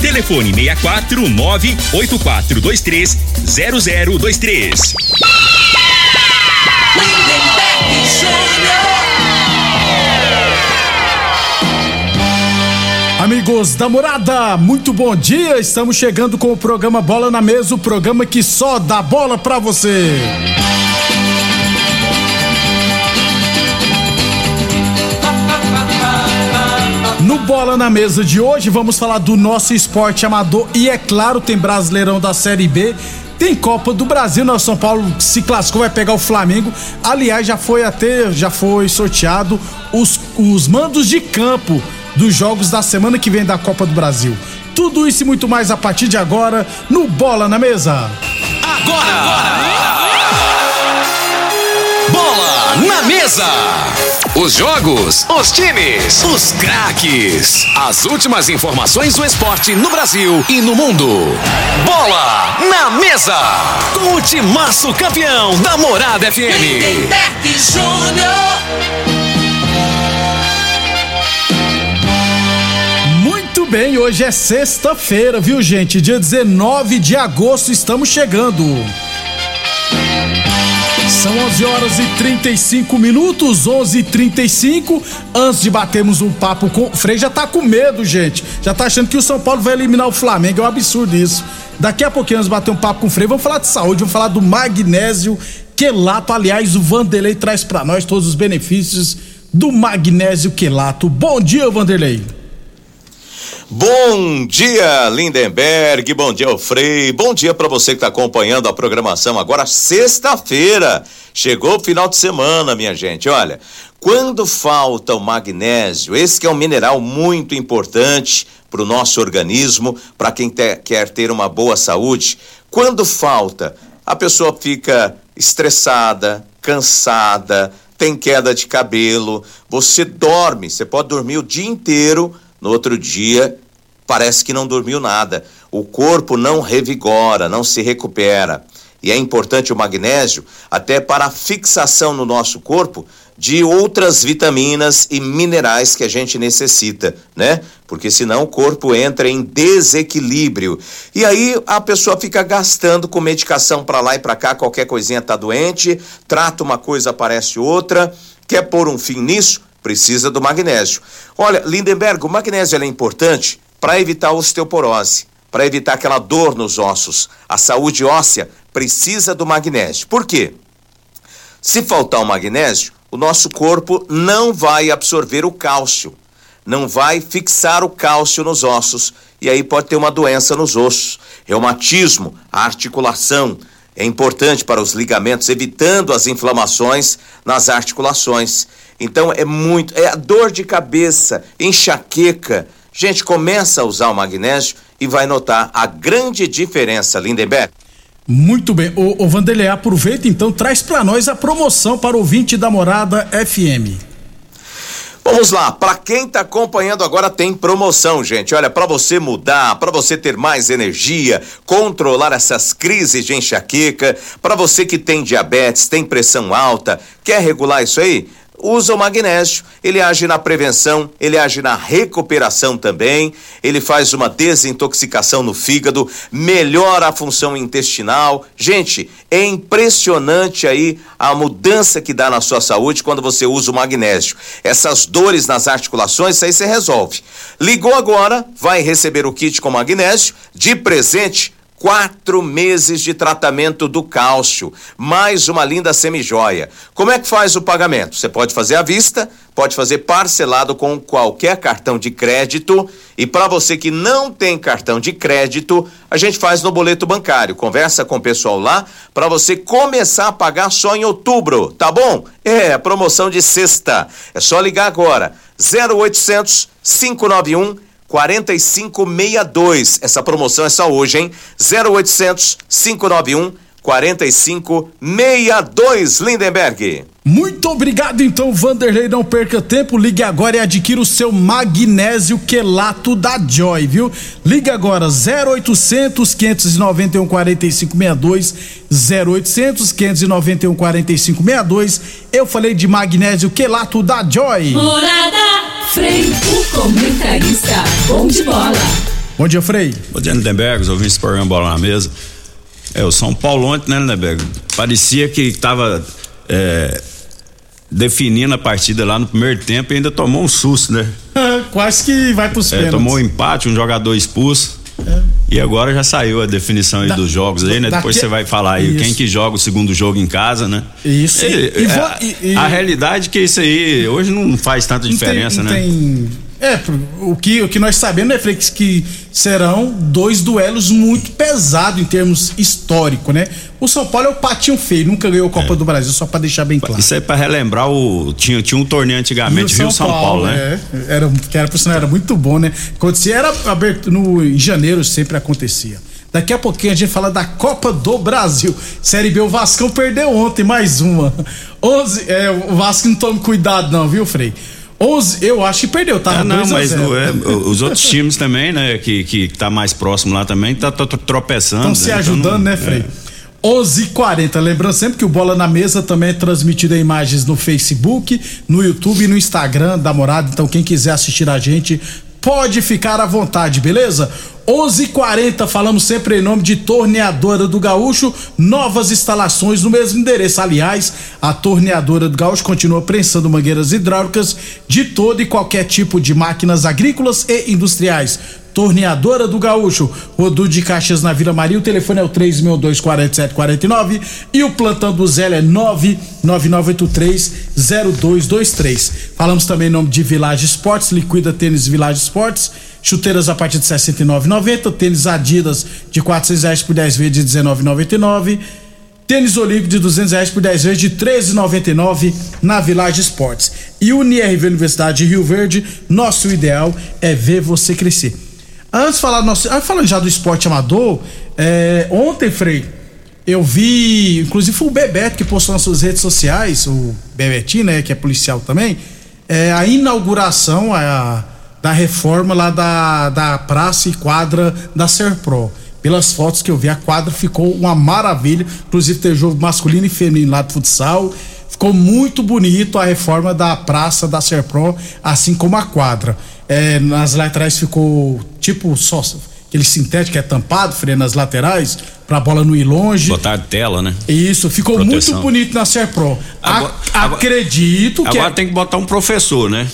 Telefone 64 98423 0023. Amigos da morada, muito bom dia. Estamos chegando com o programa Bola na Mesa o programa que só dá bola pra você. Bola na Mesa de hoje, vamos falar do nosso esporte amador e, é claro, tem Brasileirão da Série B. Tem Copa do Brasil, né? São Paulo se classificou, vai pegar o Flamengo. Aliás, já foi até, já foi sorteado os, os mandos de campo dos jogos da semana que vem da Copa do Brasil. Tudo isso e muito mais a partir de agora no Bola na Mesa. Agora! agora! Bola na Mesa! Os jogos, os times, os craques. As últimas informações do esporte no Brasil e no mundo. Bola na Mesa! Com o timaço campeão da Morada FM. Lindenberg Júnior. Muito bem, hoje é sexta-feira, viu gente? Dia 19 de agosto estamos chegando. São 11 horas e 35 minutos, 11 e 35 Antes de batermos um papo com. O Frei já tá com medo, gente. Já tá achando que o São Paulo vai eliminar o Flamengo. É um absurdo isso. Daqui a pouquinho nós bater um papo com o Frei. Vamos falar de saúde, vamos falar do magnésio quelato. Aliás, o Vanderlei traz para nós todos os benefícios do magnésio quelato. Bom dia, Vanderlei. Bom dia, Lindenberg. Bom dia, Frei. Bom dia para você que está acompanhando a programação agora, sexta-feira. Chegou o final de semana, minha gente. Olha, quando falta o magnésio, esse que é um mineral muito importante para o nosso organismo, para quem te, quer ter uma boa saúde, quando falta, a pessoa fica estressada, cansada, tem queda de cabelo, você dorme, você pode dormir o dia inteiro no outro dia, parece que não dormiu nada. O corpo não revigora, não se recupera. E é importante o magnésio até para a fixação no nosso corpo de outras vitaminas e minerais que a gente necessita, né? Porque senão o corpo entra em desequilíbrio. E aí a pessoa fica gastando com medicação para lá e para cá, qualquer coisinha tá doente, trata uma coisa, aparece outra. Quer pôr um fim nisso? Precisa do magnésio. Olha, Lindenberg, o magnésio é importante para evitar osteoporose, para evitar aquela dor nos ossos. A saúde óssea precisa do magnésio. Por quê? Se faltar o magnésio, o nosso corpo não vai absorver o cálcio, não vai fixar o cálcio nos ossos e aí pode ter uma doença nos ossos, reumatismo, articulação. É importante para os ligamentos, evitando as inflamações nas articulações. Então é muito, é a dor de cabeça, enxaqueca. Gente, começa a usar o magnésio e vai notar a grande diferença, Lindenberg. Muito bem. O, o Vanderlei, aproveita então, traz para nós a promoção para o ouvinte da Morada FM. Vamos lá, para quem está acompanhando agora tem promoção, gente. Olha, para você mudar, para você ter mais energia, controlar essas crises de enxaqueca, para você que tem diabetes, tem pressão alta, quer regular isso aí? Usa o magnésio. Ele age na prevenção, ele age na recuperação também, ele faz uma desintoxicação no fígado, melhora a função intestinal. Gente, é impressionante aí a mudança que dá na sua saúde quando você usa o magnésio. Essas dores nas articulações, isso aí você resolve. Ligou agora, vai receber o kit com magnésio de presente quatro meses de tratamento do cálcio, mais uma linda semijoia. Como é que faz o pagamento? Você pode fazer à vista, pode fazer parcelado com qualquer cartão de crédito. E para você que não tem cartão de crédito, a gente faz no boleto bancário. Conversa com o pessoal lá para você começar a pagar só em outubro, tá bom? É, promoção de sexta. É só ligar agora. 0800 591 4562. Essa promoção é só hoje, hein? 0800 591 4562 Lindenberg. Muito obrigado então, Vanderlei. Não perca tempo, ligue agora e adquira o seu magnésio quelato da Joy, viu? Ligue agora 0800 591 4562 0800 591 4562. Eu falei de magnésio quelato da Joy. Morada Frei, o comentarista bom de bola. Bom dia, Frei. Bom dia, Lindenberg, os ouvintes do programa Bola na Mesa. É, o São Paulo ontem, né, Lindenberg? Parecia que estava é, definindo a partida lá no primeiro tempo e ainda tomou um susto, né? Quase que vai pros é, Tomou um empate, um jogador expulso. É. E agora já saiu a definição aí da, dos jogos aí, né? Depois você vai falar aí isso. quem que joga o segundo jogo em casa, né? Isso. E, e, e, é, a, a, realidade é que isso aí hoje não faz tanta diferença, tem, né? Tem é, o que, o que nós sabemos, né, Frei, que serão dois duelos muito pesados em termos históricos, né? O São Paulo é o patinho feio, nunca ganhou a Copa é. do Brasil, só para deixar bem claro. Isso é para relembrar o. Tinha, tinha um torneio antigamente, Rio São, São Paulo, Paulo, né? É, era, que era, por sinal, era muito bom, né? Acontecia, era aberto no, em janeiro sempre acontecia. Daqui a pouquinho a gente fala da Copa do Brasil. Série B, o Vascão perdeu ontem, mais uma. 11, é, o Vasco não tome cuidado, não, viu, Frei? 11, eu acho que perdeu, tá? Ah, não, mas é, os outros times também, né, que, que tá mais próximo lá também, tá, tá tropeçando. Estão se ajudando, né, Frei? É. 11:40. Lembrando sempre que o Bola na Mesa também é transmitido em imagens no Facebook, no YouTube e no Instagram da Morada. Então quem quiser assistir a gente pode ficar à vontade, beleza? 11:40 falamos sempre em nome de Torneadora do Gaúcho, novas instalações no mesmo endereço. Aliás, a Torneadora do Gaúcho continua prensando mangueiras hidráulicas de todo e qualquer tipo de máquinas agrícolas e industriais. Torneadora do Gaúcho, Rodu de Caixas na Vila Maria, o telefone é o 3624749 e o plantão do Zé é 999830223. Falamos também em nome de Village Esportes, liquida tênis Village Esportes Chuteiras a partir de R$ 69,90. Tênis Adidas de R$ reais por 10 vezes de R$ 19,99. Tênis Olímpico de 200 reais por 10 vezes de 13,99 na Village Esportes. E UniRV Universidade de Rio Verde, nosso ideal é ver você crescer. Antes de falar nosso, ah, falando já do esporte amador, é, ontem, Frei, eu vi, inclusive foi o Bebeto que postou nas suas redes sociais, o Bebetinho, né, que é policial também, é, a inauguração, a da reforma lá da, da praça e quadra da Serpro. Pelas fotos que eu vi, a quadra ficou uma maravilha. Inclusive, tem jogo masculino e feminino lá de futsal. Ficou muito bonito a reforma da praça da Serpro, assim como a quadra. É, nas laterais ficou tipo só aquele sintético que é tampado, freio nas laterais, pra bola não ir longe. Botar tela, né? Isso, ficou Proteção. muito bonito na Serpro. Agora, acredito agora, que. Agora é... tem que botar um professor, né?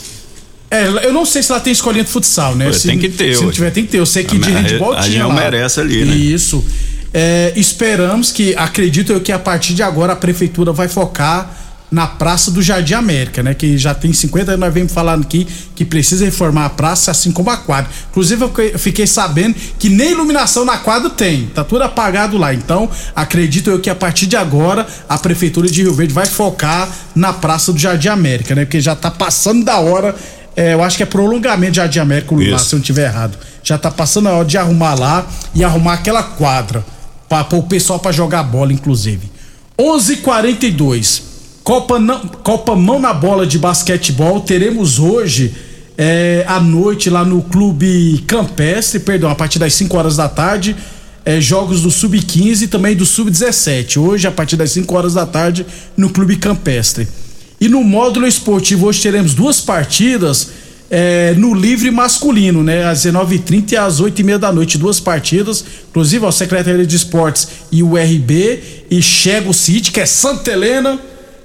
É, eu não sei se ela tem escolinha de futsal, né? se, tem que ter. Se não tiver, tem que ter. Eu sei que a, de handball a, tinha. A merece ali, né? Isso. É, esperamos que, acredito eu que a partir de agora a prefeitura vai focar na Praça do Jardim América, né? Que já tem 50 anos, nós vemos falando aqui que precisa reformar a praça, assim como a quadra. Inclusive, eu fiquei sabendo que nem iluminação na quadra tem, tá tudo apagado lá. Então, acredito eu que a partir de agora a Prefeitura de Rio Verde vai focar na Praça do Jardim América, né? Porque já tá passando da hora é, eu acho que é prolongamento de América, lá, se eu não tiver errado. Já tá passando a hora de arrumar lá e arrumar aquela quadra para o pessoal para jogar bola, inclusive. 11:42 Copa não, Copa mão na bola de basquetebol teremos hoje é, à noite lá no Clube Campestre, perdão, a partir das 5 horas da tarde. É, jogos do Sub-15 e também do Sub-17. Hoje, a partir das 5 horas da tarde, no Clube Campestre. E no módulo esportivo hoje teremos duas partidas é, no livre masculino, né? Às 19h30 e às 8h30 da noite, duas partidas. Inclusive, a Secretaria de Esportes e o RB e Chego City, que é Santa Helena,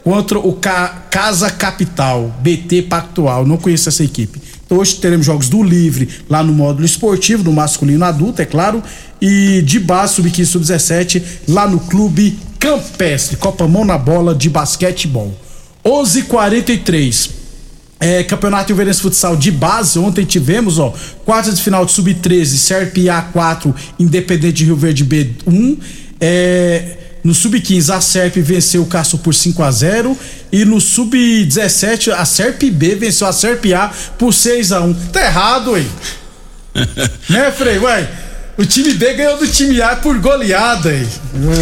contra o Ca Casa Capital, BT Pactual. Não conheço essa equipe. Então, hoje teremos jogos do Livre lá no módulo esportivo, no masculino adulto, é claro, e de base sub-15 sub-17 lá no Clube Campestre, Copa Mão na Bola de basquetebol. 11:43 é, Campeonato Ilverense Futsal de base, ontem tivemos, ó, quartas de final de Sub-13, CRPA 4, Independente de Rio Verde B 1. É, no Sub-15, a SERP venceu o Castro por 5 a 0 E no Sub-17, a SERP B venceu a SERP A por 6 a 1 Tá errado, hein? né, Frei? Ué, o time B ganhou do time A por goleada, hein?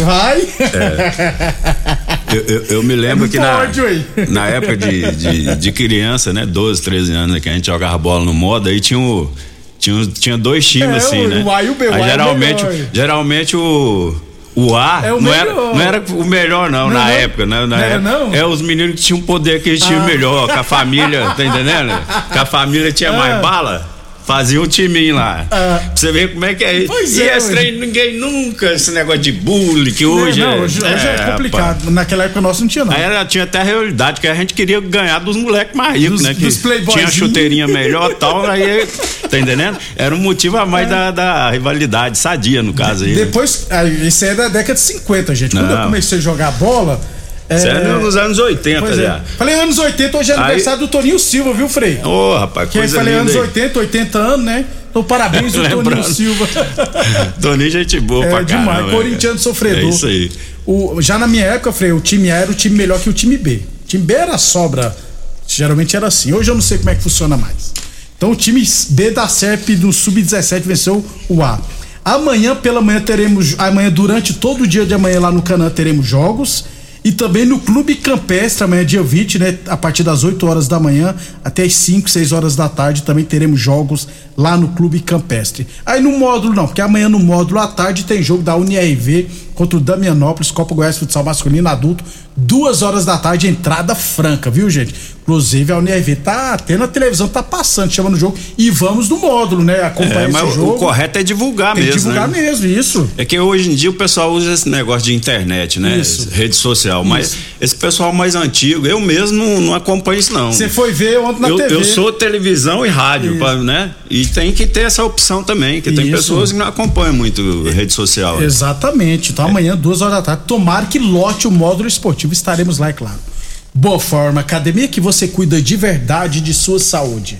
Vai? É. Eu, eu, eu, me lembro é que na, na época de, de, de, criança, né? 12, 13 anos, né, que a gente jogava bola no moda, aí tinha o. Tinha, tinha dois times, é, assim, o, né? O A e o B, o aí, geralmente, é geralmente o o A é o não, era, não era o melhor, não, não na não. época, né? Na não época. Não? É os meninos que tinham poder que eles tinham ah. melhor, com a família, tá entendendo? Que a família tinha ah. mais bala. Fazia um timinho lá. Ah. Pra você ver como é que é isso. Pois e é, esse trem, ninguém nunca, esse negócio de bullying que hoje não, é. Hoje, é, hoje é complicado. Naquela época nossa não tinha, não. Aí era, tinha até a realidade, que a gente queria ganhar dos moleques mais ricos, né? Que dos tinha chuteirinha melhor e tal, aí. Tá entendendo? Era um motivo a mais é. da, da, rivalidade sadia, no caso aí. Né? Depois, né? isso aí é da década de 50, gente. Quando não. eu comecei a jogar bola. Isso é nos anos 80, pois é. Falei anos 80, hoje é Aí... aniversário do Toninho Silva, viu, Frei? Ô, oh, rapaz, que coisa falei anos aí. 80, 80 anos, né? Então, parabéns ao Toninho Silva. Toninho, gente boa é, pra demais, caramba. Corintiano sofredor. É isso aí. O, já na minha época, Frei, o time A era o time melhor que o time B. O time B era sobra. Geralmente era assim. Hoje eu não sei como é que funciona mais. Então, o time B da SERP do Sub-17 venceu o A. Amanhã pela manhã teremos. Amanhã, durante todo o dia de amanhã lá no Canã, teremos jogos. E também no Clube Campestre, amanhã dia 20, né? A partir das 8 horas da manhã até as 5, 6 horas da tarde também teremos jogos lá no Clube Campestre. Aí no módulo não, porque amanhã no módulo à tarde tem jogo da UniRV contra o Damianópolis, Copa Goiás Futsal Masculino Adulto, duas horas da tarde, entrada franca, viu, gente? Inclusive a UniRV tá até na televisão, tá passando, chamando o jogo e vamos no módulo, né? Acompanhar é, mas esse jogo. O correto é divulgar Tem mesmo. divulgar né? mesmo, isso. É que hoje em dia o pessoal usa esse negócio de internet, né? Isso. Rede social. Isso. Esse pessoal mais antigo, eu mesmo não, não acompanho isso, não. Você foi ver ontem na eu, TV. Eu sou televisão e rádio, pra, né? E tem que ter essa opção também, que tem pessoas que não acompanham muito rede social. Exatamente. Então amanhã, duas horas da tarde, tomara que lote o módulo esportivo, estaremos lá, é claro. Boa Forma, academia que você cuida de verdade de sua saúde.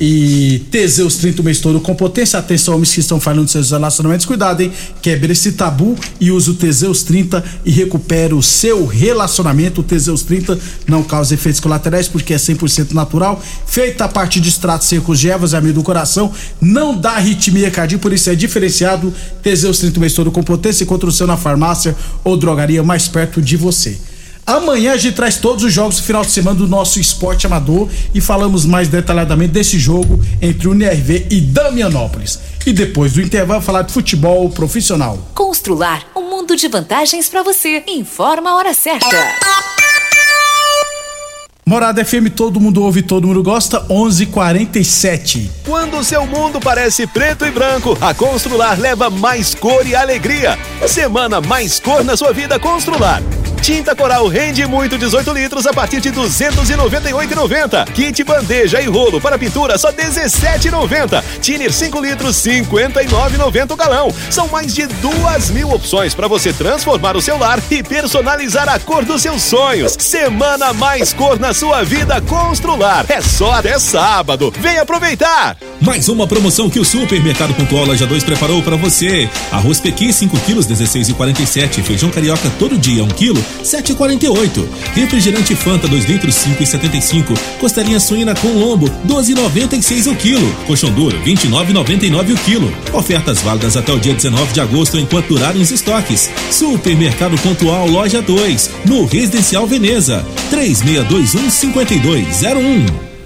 E Teseus 30 o mês todo com potência. Atenção, homens que estão falando dos seus relacionamentos. Cuidado, hein? Quebre esse tabu e use o Teseus 30 e recupere o seu relacionamento. O Teseus 30 não causa efeitos colaterais porque é 100% natural. Feita a partir de extratos secos de ervas e amido do coração. Não dá arritmia cardíaca, por isso é diferenciado. Teseus 30 o mês todo com potência. Encontra o seu na farmácia ou drogaria mais perto de você. Amanhã a gente traz todos os jogos do final de semana do nosso esporte amador e falamos mais detalhadamente desse jogo entre o NRV e Damianópolis. E depois do intervalo falar de futebol profissional. Constrular um mundo de vantagens para você. Informa a hora certa. Morada FM, todo mundo ouve, todo mundo gosta, 11:47. Quando o seu mundo parece preto e branco, a Constrular leva mais cor e alegria. Semana mais cor na sua vida Constrular. Tinta Coral rende muito 18 litros a partir de 298,90. Kit bandeja e rolo para pintura só 17,90. Tiner 5 litros 59,90 o galão. São mais de duas mil opções para você transformar o seu lar e personalizar a cor dos seus sonhos. Semana mais cor na sua vida Constrular. É só até sábado. Vem aproveitar! Mais uma promoção que o Supermercado Pontual Loja 2 preparou para você. Arroz Pequi 5 quilos 16,47. Feijão carioca todo dia 1 quilo 7,48. Refrigerante Fanta 2 litros 5,75. Costelinha suína com lombo 12,96 o quilo. Colchão duro 29,99 o quilo. Ofertas válidas até o dia 19 de agosto enquanto durarem os estoques. Supermercado Pontual Loja 2, no Residencial Veneza. 3621 5201.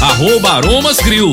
arroba Aromas Grill.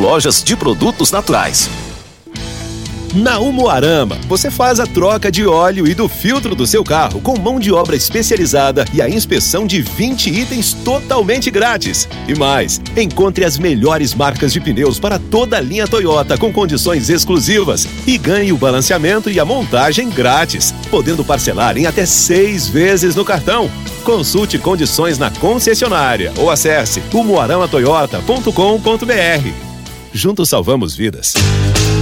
lojas de produtos naturais. Na Umuarama, você faz a troca de óleo e do filtro do seu carro com mão de obra especializada e a inspeção de 20 itens totalmente grátis. E mais, encontre as melhores marcas de pneus para toda a linha Toyota com condições exclusivas e ganhe o balanceamento e a montagem grátis, podendo parcelar em até seis vezes no cartão. Consulte condições na concessionária ou acesse umuaramatoyota.com.br. Juntos salvamos vidas.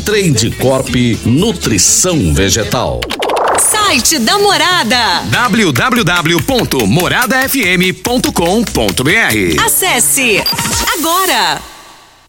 Trade Corp Nutrição Vegetal. Site da Morada. www.moradafm.com.br Acesse agora.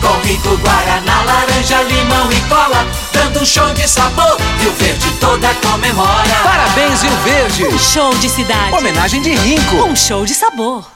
com rico guaraná, laranja, limão e cola, dando um show de sabor. Rio Verde toda comemora. Parabéns, Rio Verde. Um show de cidade. Homenagem de Rinco. Um show de sabor.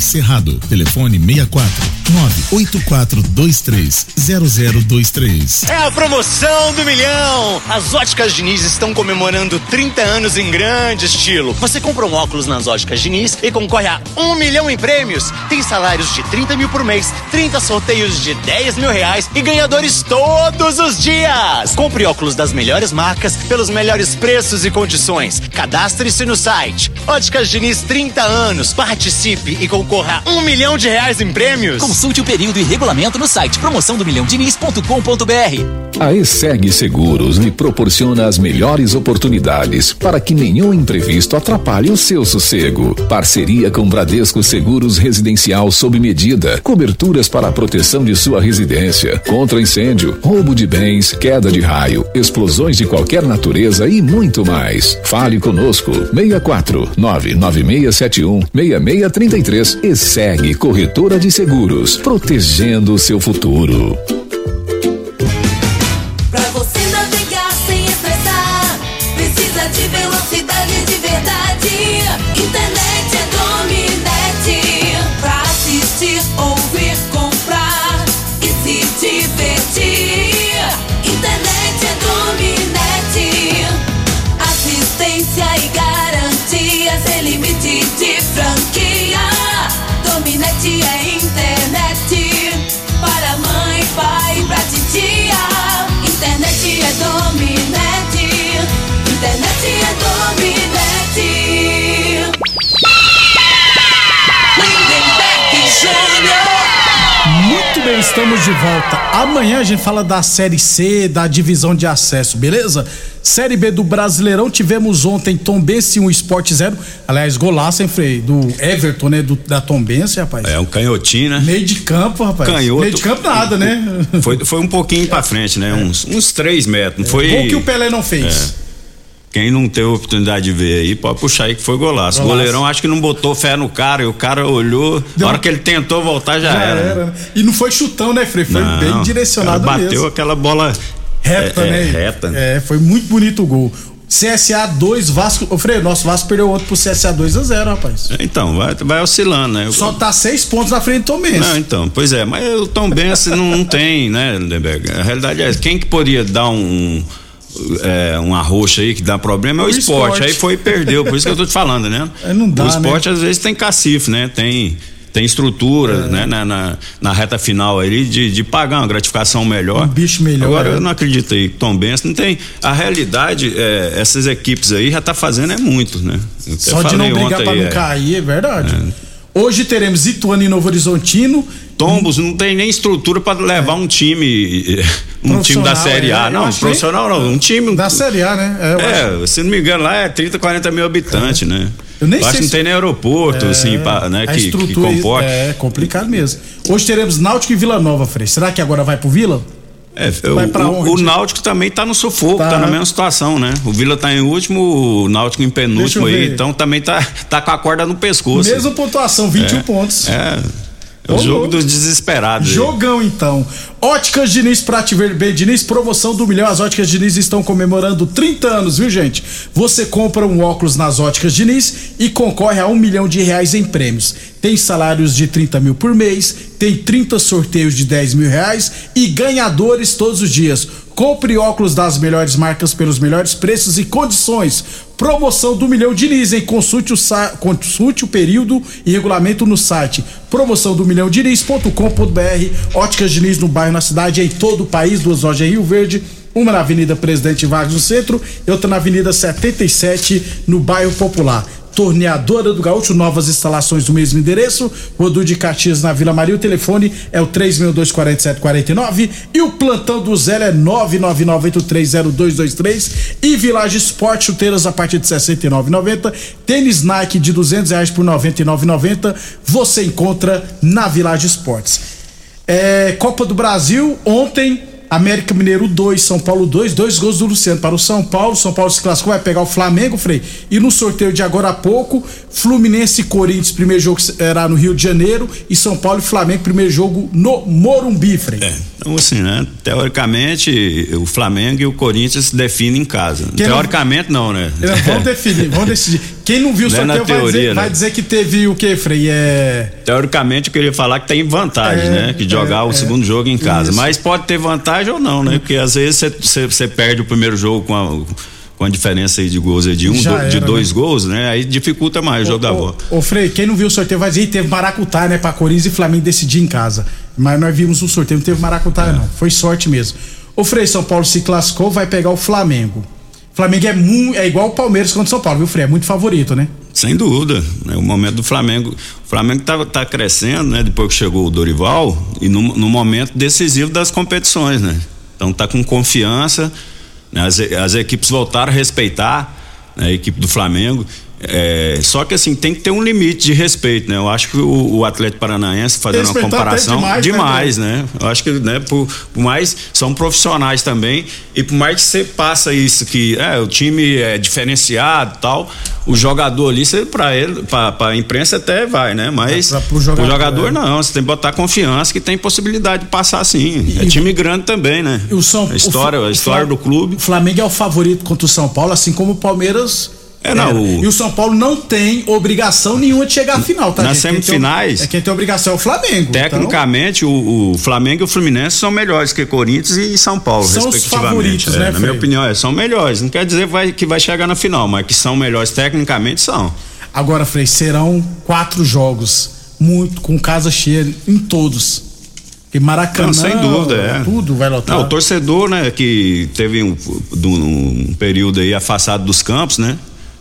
Cerrado. Telefone 64 98423 0023. É a promoção do milhão! As óticas Diniz estão comemorando 30 anos em grande estilo. Você compra um óculos nas óticas Diniz e concorre a um milhão em prêmios. Tem salários de 30 mil por mês, 30 sorteios de 10 mil reais e ganhadores todos os dias. Compre óculos das melhores marcas pelos melhores preços e condições. Cadastre-se no site. Óticas Diniz 30 anos. Participe e concorra a um milhão de reais em prêmios. Consulte o período e regulamento no site promoção do milhão diniz.com.br. A ESEG Seguros lhe proporciona as melhores oportunidades para que nenhum imprevisto atrapalhe o seu sossego. Parceria com Bradesco Seguros Residencial sob medida. Coberturas para a proteção de sua residência, contra incêndio, roubo de bens, queda de raio, explosões de qualquer natureza e muito mais. Fale conosco. 64 99671 6633 e segue Corretora de Seguros, protegendo o seu futuro. Estamos de volta. Amanhã a gente fala da Série C, da divisão de acesso, beleza? Série B do Brasileirão, tivemos ontem Tombense 1 Sport 0. Aliás, golaço, hein, Frei? Do Everton, né? Do, da Tombense, rapaz. É um canhotinho, né? Meio de campo, rapaz. Canhoto. Meio de campo nada, né? Foi, foi um pouquinho pra frente, né? Uns, uns três metros. Não foi. Gol que o Pelé não fez. É. Quem não teve oportunidade de ver aí, pode puxar aí que foi golaço. O goleirão acho que não botou fé no cara e o cara olhou. Na hora que ele tentou voltar, já, Já era. era. né? E não foi chutão, né, Frei? Foi Não, bem direcionado bateu mesmo. aquela bola Reta, é, é, né? reta. É, foi muito bonito o gol. CSA 2, Vasco. Ô, Frei, nosso Vasco perdeu outro pro CSA 2 a 0 rapaz. Então, vai, vai oscilando, né? Só tá seis pontos na frente do Tom Benz. Não, então, pois é, mas o Tom Benz não, não tem, né, Lindenberg? A realidade é essa. Quem que poderia dar um. É, uma roxa aí que dá problema é o, O esporte. esporte. Aí foi e perdeu, por isso que eu tô te falando, né? Aí não dá, o esporte né? às vezes tem cacife, né? Tem, tem estrutura, É. né? Na, na, na reta final aí de, de pagar uma gratificação melhor. Um bicho melhor, Agora né? eu não acredito aí que Tom Benz não tem. A realidade, é, essas equipes aí já tá fazendo é muito, né? Eu Só de não brigar ontem, pra não é. cair, é verdade. Hoje teremos Ituano e Novo Horizontino. Tombos não tem nem estrutura para levar um time um time da Série A, é, eu não, acho profissional não, um time Da Série A, né? É, eu acho. é, se não me engano lá é 30, 40 mil habitantes, né? Eu nem acho sei que não se- tem nem aeroporto, É, assim, pra, né, que, que comporte. é complicado mesmo. Hoje teremos Náutico e Vila Nova, Frei. Será que agora vai pro Vila? É, o, o- Náutico também tá no sufoco, Tá. tá, na mesma situação, né? O Vila tá em último, o Náutico em penúltimo aí, então também tá, tá com a corda no pescoço. Mesma pontuação, 21 É, pontos. É. É o jogo dos desesperados. aí. Jogão então. Óticas Diniz Prate Vermelho Diniz, promoção do milhão. As Óticas Diniz estão comemorando 30 anos, viu gente? Você compra um óculos nas Óticas Diniz e concorre a um milhão de reais em prêmios. Tem salários de 30 mil por mês, tem 30 sorteios de 10 mil reais e ganhadores todos os dias. Compre óculos das melhores marcas pelos melhores preços e condições. Promoção do Milhão Diniz, hein? Consulte o, sa- consulte o período e regulamento no site. Promoção do Milhão Diniz.com.br. Óticas Diniz no bairro, na cidade, em todo o país. Duas lojas em Rio Verde. Uma na Avenida Presidente Vargas no centro e outra na Avenida 77 no bairro Popular. Torneadora do Gaúcho, novas instalações do mesmo endereço. Rodu de Caxias na Vila Maria. O telefone é o 3624749 e o plantão do Zé é 999830223 e Village Sport chuteiras a partir de 69,90. Tênis Nike de 200 reais por 99,90. Você encontra na Village Sports. É, Copa do Brasil, ontem, América Mineiro 2, São Paulo 2, dois gols do Luciano para o São Paulo. São Paulo se classificou, vai pegar o Flamengo, Frei. E no sorteio de agora há pouco, Fluminense e Corinthians, primeiro jogo será no Rio de Janeiro. E São Paulo e Flamengo, primeiro jogo no Morumbi, Frei. Então, assim, né? Teoricamente, o Flamengo e o Corinthians definem em casa. Quem Teoricamente, não, né? É, Vamos definir, vamos decidir. Quem não viu o é sorteio vai, dizer, teoria, né? vai dizer que teve o que, Frei? É. Teoricamente, eu queria falar que tem vantagem, É, né? Que jogar é, o é. segundo jogo em casa. Isso. Mas pode ter vantagem ou não, né? Porque às vezes você- perde o primeiro jogo com a, com a diferença aí de gols aí de um, do- de era, dois né? gols, né? Aí dificulta mais o jogo da bola. Ô, Frei, quem não viu o sorteio vai dizer, "Ih, teve maracutá, né, pra Corinthians e Flamengo decidir em casa. Mas nós vimos o sorteio, não teve maracutá, É. não. Foi sorte mesmo. O Frei, São Paulo se classificou, vai pegar o Flamengo. Flamengo é, mu- é igual o Palmeiras contra o São Paulo, viu, Frei? É muito favorito, né? Sem dúvida, né? O momento do Flamengo, o Flamengo tá, tá crescendo, né? Depois que chegou o Dorival e no, no momento decisivo das competições, né? Então tá com confiança, né? as, as equipes voltaram a respeitar né? a equipe do Flamengo. É, só que assim tem que ter um limite de respeito, né? Eu acho que o, o Atlético Paranaense fazendo uma Respeitar até comparação demais, demais, né, né? Eu acho que, né, por, por mais são profissionais também e por mais que você passa isso que é, o time é diferenciado e tal, o jogador ali, você para ele, para a imprensa até vai, né? Mas Pra- pro o jogador, jogador, é. não, você tem que botar confiança que tem possibilidade de passar sim. é time grande também, né? O São, a história, o, a história o do clube. O Flamengo é o favorito contra o São Paulo, assim como o Palmeiras. É, não, era. o- E o São Paulo não tem obrigação nenhuma de chegar à final, tá? Nas gente? Quem tem- semifinais- é quem tem obrigação é o Flamengo. então- Tecnicamente, o, o Flamengo e o Fluminense são melhores que Corinthians e São Paulo, São os respectivamente. favoritos, É, né, Na Frei? minha opinião, é, são melhores. Não quer dizer vai- que vai chegar na final, mas que são melhores tecnicamente são. Agora, Frei, serão quatro jogos, muito com casa cheia em todos. E Maracanã, Não, sem dúvida, é. tudo vai lotar. Não, o torcedor, né, que teve um- um período aí afastado dos campos, né?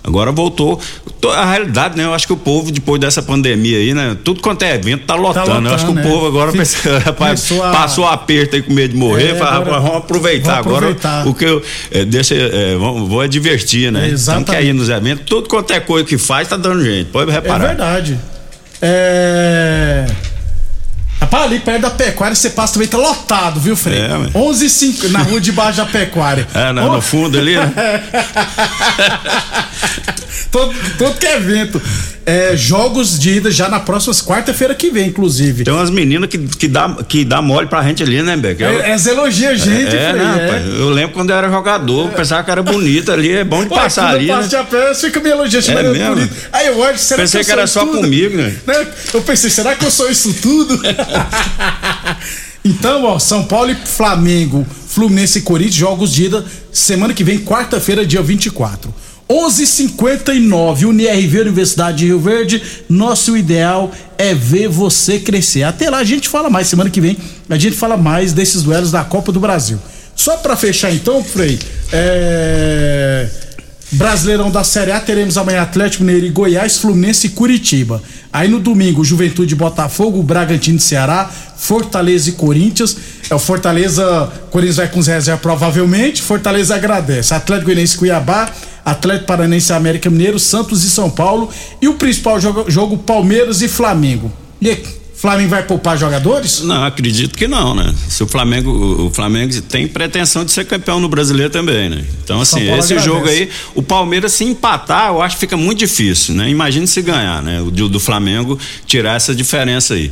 Agora voltou. To- A realidade, né? Eu acho que o povo, depois dessa pandemia aí, né? Tudo quanto é evento, tá lotando. lotando, eu acho que né? o povo agora pensa, rapaz, começou a- passou aperto aí com medo de morrer. É, fala, agora- rapaz, vamos aproveitar. vamos aproveitar. Agora o que eu. é, deixa, é, vamos, vou é divertir, né? Exatamente. Quer ir nos eventos, tudo quanto é coisa que faz, tá dando gente. Pode É reparar. verdade. É. Rapaz, ali perto da pecuária você passa também, tá lotado, viu, Frei? É, ué. 11 h 05 na rua de baixo da pecuária. É, no, no fundo ali, né? todo, todo que é evento. É, jogos de ida já na próxima quarta-feira que vem, inclusive. Tem umas meninas que, que, dá, que dá mole pra gente ali, né, Beck? Eu- É, elas elogiam a gente, é, Frei, né, é. rapaz? Eu lembro quando eu era jogador, pensava que era bonita ali, é bom de Ué, passar quando ali. Eu passo Né? de a pé, você fica me elogiando, É mesmo? bonito. Aí eu olho, será Pensei que, eu que era só tudo? comigo, né? Né? Eu pensei, será que eu sou isso tudo? então, ó, São Paulo e Flamengo, Fluminense e Corinthians, jogos de ida semana que vem, quarta-feira, dia 24. 11:59 UniRV Universidade de Rio Verde. Nosso ideal é ver você crescer. Até lá a gente fala mais semana que vem. A gente fala mais desses duelos da Copa do Brasil. Só pra fechar então, Frei, é Brasileirão da Série A, teremos amanhã Atlético Mineiro e Goiás, Fluminense e Curitiba. Aí no domingo, Juventude Botafogo, Bragantino e Ceará, Fortaleza e Corinthians. É o Fortaleza, Corinthians vai com os reservas provavelmente, Fortaleza agradece. Atlético Goianiense e Cuiabá, Atlético Paranense e América Mineiro, Santos e São Paulo. E o principal jogo, jogo Palmeiras e Flamengo. E aí, Flamengo vai poupar jogadores? Não, acredito que não, né? Se o Flamengo, o- Flamengo tem pretensão de ser campeão no brasileiro também, né? Então, assim, esse agradece. jogo aí, o Palmeiras se empatar, eu acho que fica muito difícil, né? Imagine se ganhar, né? O do, do Flamengo tirar essa diferença aí.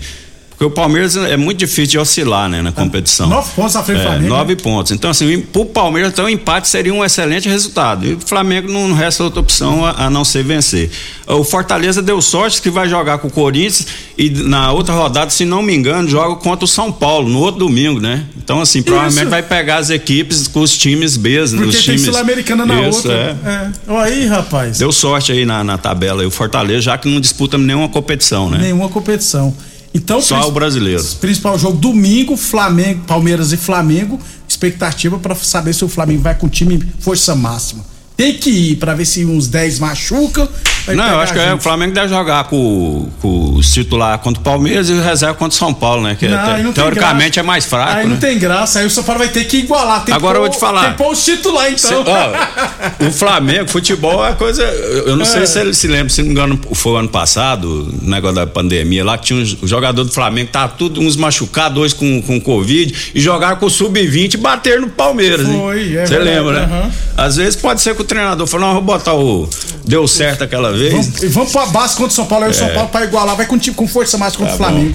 Porque o Palmeiras é muito difícil de oscilar, né, na competição. Nove pontos à frente do É, Flamengo, Nove pontos. Então, assim, pro Palmeiras, então, o empate seria um excelente resultado. E o Flamengo não resta outra opção a, a não ser vencer. O Fortaleza deu sorte que vai jogar com o Corinthians e na outra rodada, se não me engano, joga contra o São Paulo, no outro domingo, né? Então, assim, provavelmente Isso. vai pegar as equipes com os times B, Porque os tem times. Sul-Americana na Isso, outra. É. É. Olha aí, rapaz. Deu sorte aí na, na tabela. E o Fortaleza, já que não disputa nenhuma competição, né? Nenhuma competição. Então, Só o brasileiro. Principal jogo domingo, Flamengo, Palmeiras e Flamengo. Expectativa pra saber se o Flamengo vai com o time força máxima. Tem que ir pra ver se uns 10 machucam. Não, eu acho que é, o. Flamengo deve jogar com, com os titular contra o Palmeiras e o reserva contra o São Paulo, né? Que Não, aí não tem teoricamente é mais fraco. Aí né? não tem graça, aí o São Paulo vai ter que igualar. Tem que Agora eu vou te falar. Tem que pôr os titular, então. Cê- ó, o Flamengo, futebol é coisa. Eu não É. sei se ele se lembra, se não me engano, foi o ano passado, o negócio da pandemia lá, que tinha uns jogador do Flamengo, tava tudo, uns machucados, dois com, com Covid, e jogaram com o Sub-20 e bateram no Palmeiras? Foi, é Você verdade, lembra, né? aham. Às vezes pode ser que o treinador falou, não, vou botar o. Deu certo aquela vez. Vamos, e vamos pra base contra o São Paulo. Aí o São É. Paulo pra igualar, vai com, com força mais contra Tá o Flamengo.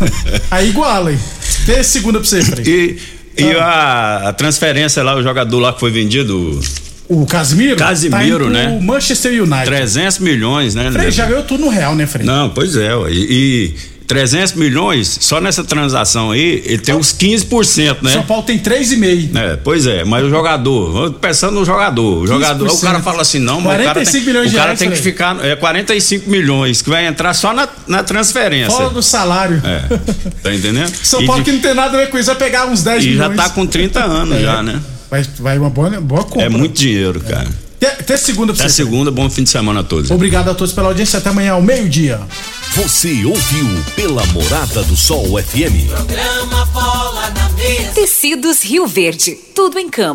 aí iguala aí. Tem segunda pra você, Frei. E, e a, a transferência lá, o jogador lá que foi vendido. O Casimiro? Casimiro, tá né? pro Manchester United. 300 milhões, né? Frei, já ganhou tudo no real, né, Frei? Não, pois é. E, e 300 milhões, só nessa transação aí, ele tem uns 15%, né? São Paulo tem 3,5. É, pois é, mas o jogador, pensando no jogador, o jogador, o cara fala assim, não, mas o cara 45 tem, milhões o cara reais, tem que ficar, é 45 milhões, que vai entrar só na, na transferência. Fora do salário. É, tá entendendo? São E Paulo de- que não tem nada a ver com isso, vai pegar uns 10 E milhões. já tá com 30 anos É. já, né? Vai, vai uma boa, boa compra. É muito dinheiro, cara. Até, até segunda pra Até segunda, bom fim de semana a todos. Obrigado a todos pela audiência. Até amanhã ao meio-dia. Você ouviu pela Morada do Sol FM. Programa Bola na Mesa. Tecidos Rio Verde. Tudo em campo.